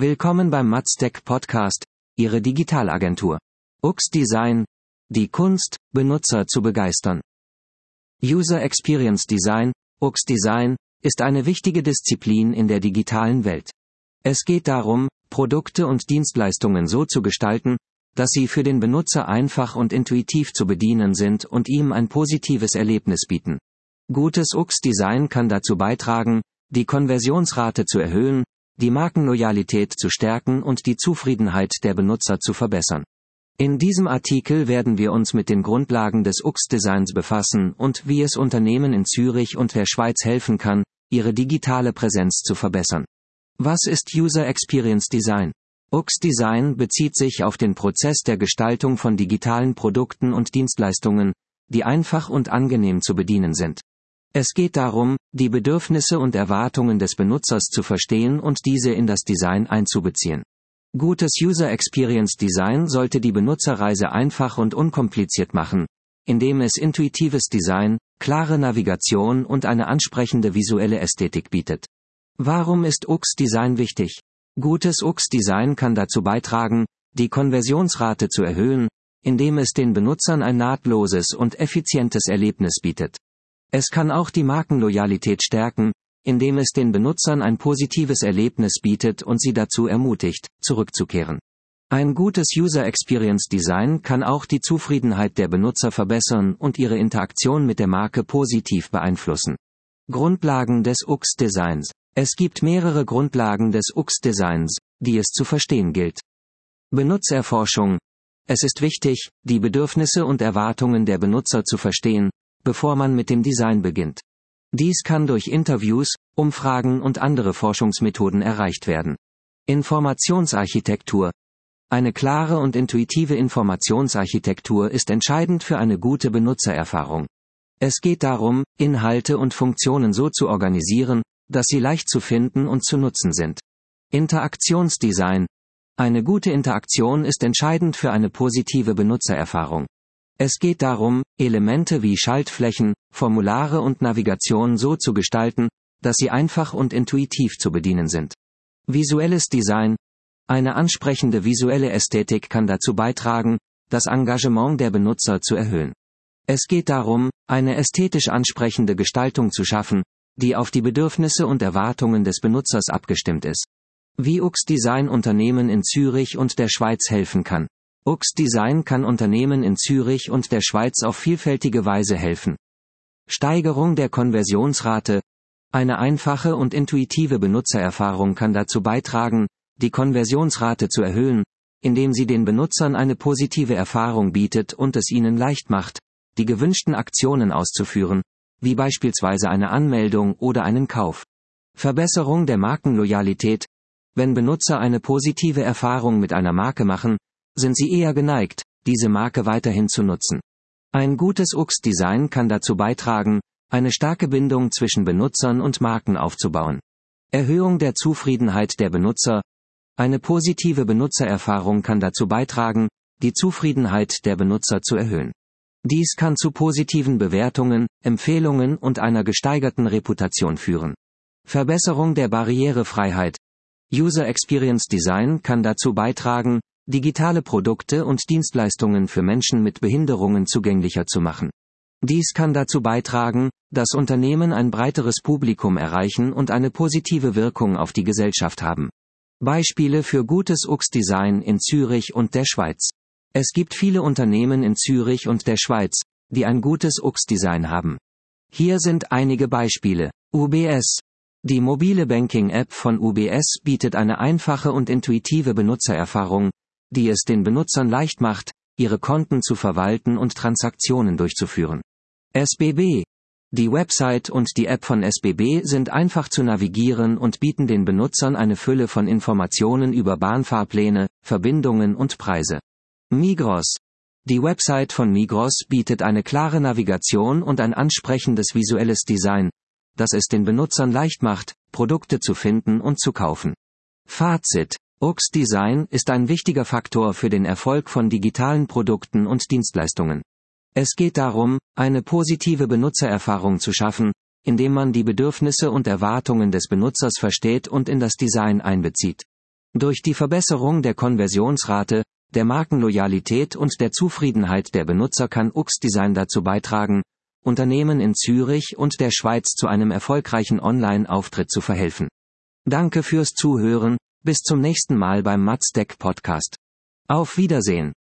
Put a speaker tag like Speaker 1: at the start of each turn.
Speaker 1: Willkommen beim Maztec Podcast, Ihre Digitalagentur. UX Design, die Kunst, Benutzer zu begeistern. User Experience Design, UX Design, ist eine wichtige Disziplin in der digitalen Welt. Es geht darum, Produkte und Dienstleistungen so zu gestalten, dass sie für den Benutzer einfach und intuitiv zu bedienen sind und ihm ein positives Erlebnis bieten. Gutes UX-Design kann dazu beitragen, die Konversionsrate zu erhöhen, die Markenloyalität zu stärken und die Zufriedenheit der Benutzer zu verbessern. In diesem Artikel werden wir uns mit den Grundlagen des UX-Designs befassen und wie es Unternehmen in Zürich und der Schweiz helfen kann, ihre digitale Präsenz zu verbessern. Was ist User Experience Design? UX-Design bezieht sich auf den Prozess der Gestaltung von digitalen Produkten und Dienstleistungen, die einfach und angenehm zu bedienen sind. Es geht darum, die Bedürfnisse und Erwartungen des Benutzers zu verstehen und diese in das Design einzubeziehen. Gutes User Experience Design sollte die Benutzerreise einfach und unkompliziert machen, indem es intuitives Design, klare Navigation und eine ansprechende visuelle Ästhetik bietet. Warum ist UX-Design wichtig? Gutes UX-Design kann dazu beitragen, die Konversionsrate zu erhöhen, indem es den Benutzern ein nahtloses und effizientes Erlebnis bietet. Es kann auch die Markenloyalität stärken, indem es den Benutzern ein positives Erlebnis bietet und sie dazu ermutigt, zurückzukehren. Ein gutes User Experience Design kann auch die Zufriedenheit der Benutzer verbessern und ihre Interaktion mit der Marke positiv beeinflussen. Grundlagen des UX Designs. Es gibt mehrere Grundlagen des UX Designs, die es zu verstehen gilt. Benutzerforschung. Es ist wichtig, die Bedürfnisse und Erwartungen der Benutzer zu verstehen, bevor man mit dem Design beginnt. Dies kann durch Interviews, Umfragen und andere Forschungsmethoden erreicht werden. Informationsarchitektur. Eine klare und intuitive Informationsarchitektur ist entscheidend für eine gute Benutzererfahrung. Es geht darum, Inhalte und Funktionen so zu organisieren, dass sie leicht zu finden und zu nutzen sind. Interaktionsdesign. Eine gute Interaktion ist entscheidend für eine positive Benutzererfahrung. Es geht darum, Elemente wie Schaltflächen, Formulare und Navigation so zu gestalten, dass sie einfach und intuitiv zu bedienen sind. Visuelles Design. Eine ansprechende visuelle Ästhetik kann dazu beitragen, das Engagement der Benutzer zu erhöhen. Es geht darum, eine ästhetisch ansprechende Gestaltung zu schaffen, die auf die Bedürfnisse und Erwartungen des Benutzers abgestimmt ist. Wie UX Design Unternehmen in Zürich und der Schweiz helfen kann. UX Design kann Unternehmen in Zürich und der Schweiz auf vielfältige Weise helfen. Steigerung der Konversionsrate. Eine einfache und intuitive Benutzererfahrung kann dazu beitragen, die Konversionsrate zu erhöhen, indem sie den Benutzern eine positive Erfahrung bietet und es ihnen leicht macht, die gewünschten Aktionen auszuführen, wie beispielsweise eine Anmeldung oder einen Kauf. Verbesserung der Markenloyalität. Wenn Benutzer eine positive Erfahrung mit einer Marke machen, sind sie eher geneigt, diese Marke weiterhin zu nutzen. Ein gutes UX-Design kann dazu beitragen, eine starke Bindung zwischen Benutzern und Marken aufzubauen. Erhöhung der Zufriedenheit der Benutzer. Eine positive Benutzererfahrung kann dazu beitragen, die Zufriedenheit der Benutzer zu erhöhen. Dies kann zu positiven Bewertungen, Empfehlungen und einer gesteigerten Reputation führen. Verbesserung der Barrierefreiheit. User Experience Design kann dazu beitragen, digitale Produkte und Dienstleistungen für Menschen mit Behinderungen zugänglicher zu machen. Dies kann dazu beitragen, dass Unternehmen ein breiteres Publikum erreichen und eine positive Wirkung auf die Gesellschaft haben. Beispiele für gutes UX-Design in Zürich und der Schweiz. Es gibt viele Unternehmen in Zürich und der Schweiz, die ein gutes UX-Design haben. Hier sind einige Beispiele. UBS. Die mobile Banking-App von UBS bietet eine einfache und intuitive Benutzererfahrung, die es den Benutzern leicht macht, ihre Konten zu verwalten und Transaktionen durchzuführen. SBB. Die Website und die App von SBB sind einfach zu navigieren und bieten den Benutzern eine Fülle von Informationen über Bahnfahrpläne, Verbindungen und Preise. Migros. Die Website von Migros bietet eine klare Navigation und ein ansprechendes visuelles Design, das es den Benutzern leicht macht, Produkte zu finden und zu kaufen. Fazit. UX Design ist ein wichtiger Faktor für den Erfolg von digitalen Produkten und Dienstleistungen. Es geht darum, eine positive Benutzererfahrung zu schaffen, indem man die Bedürfnisse und Erwartungen des Benutzers versteht und in das Design einbezieht. Durch die Verbesserung der Konversionsrate, der Markenloyalität und der Zufriedenheit der Benutzer kann UX Design dazu beitragen, Unternehmen in Zürich und der Schweiz zu einem erfolgreichen Online-Auftritt zu verhelfen. Danke fürs Zuhören, bis zum nächsten Mal beim Matzdeck Podcast. Auf Wiedersehen.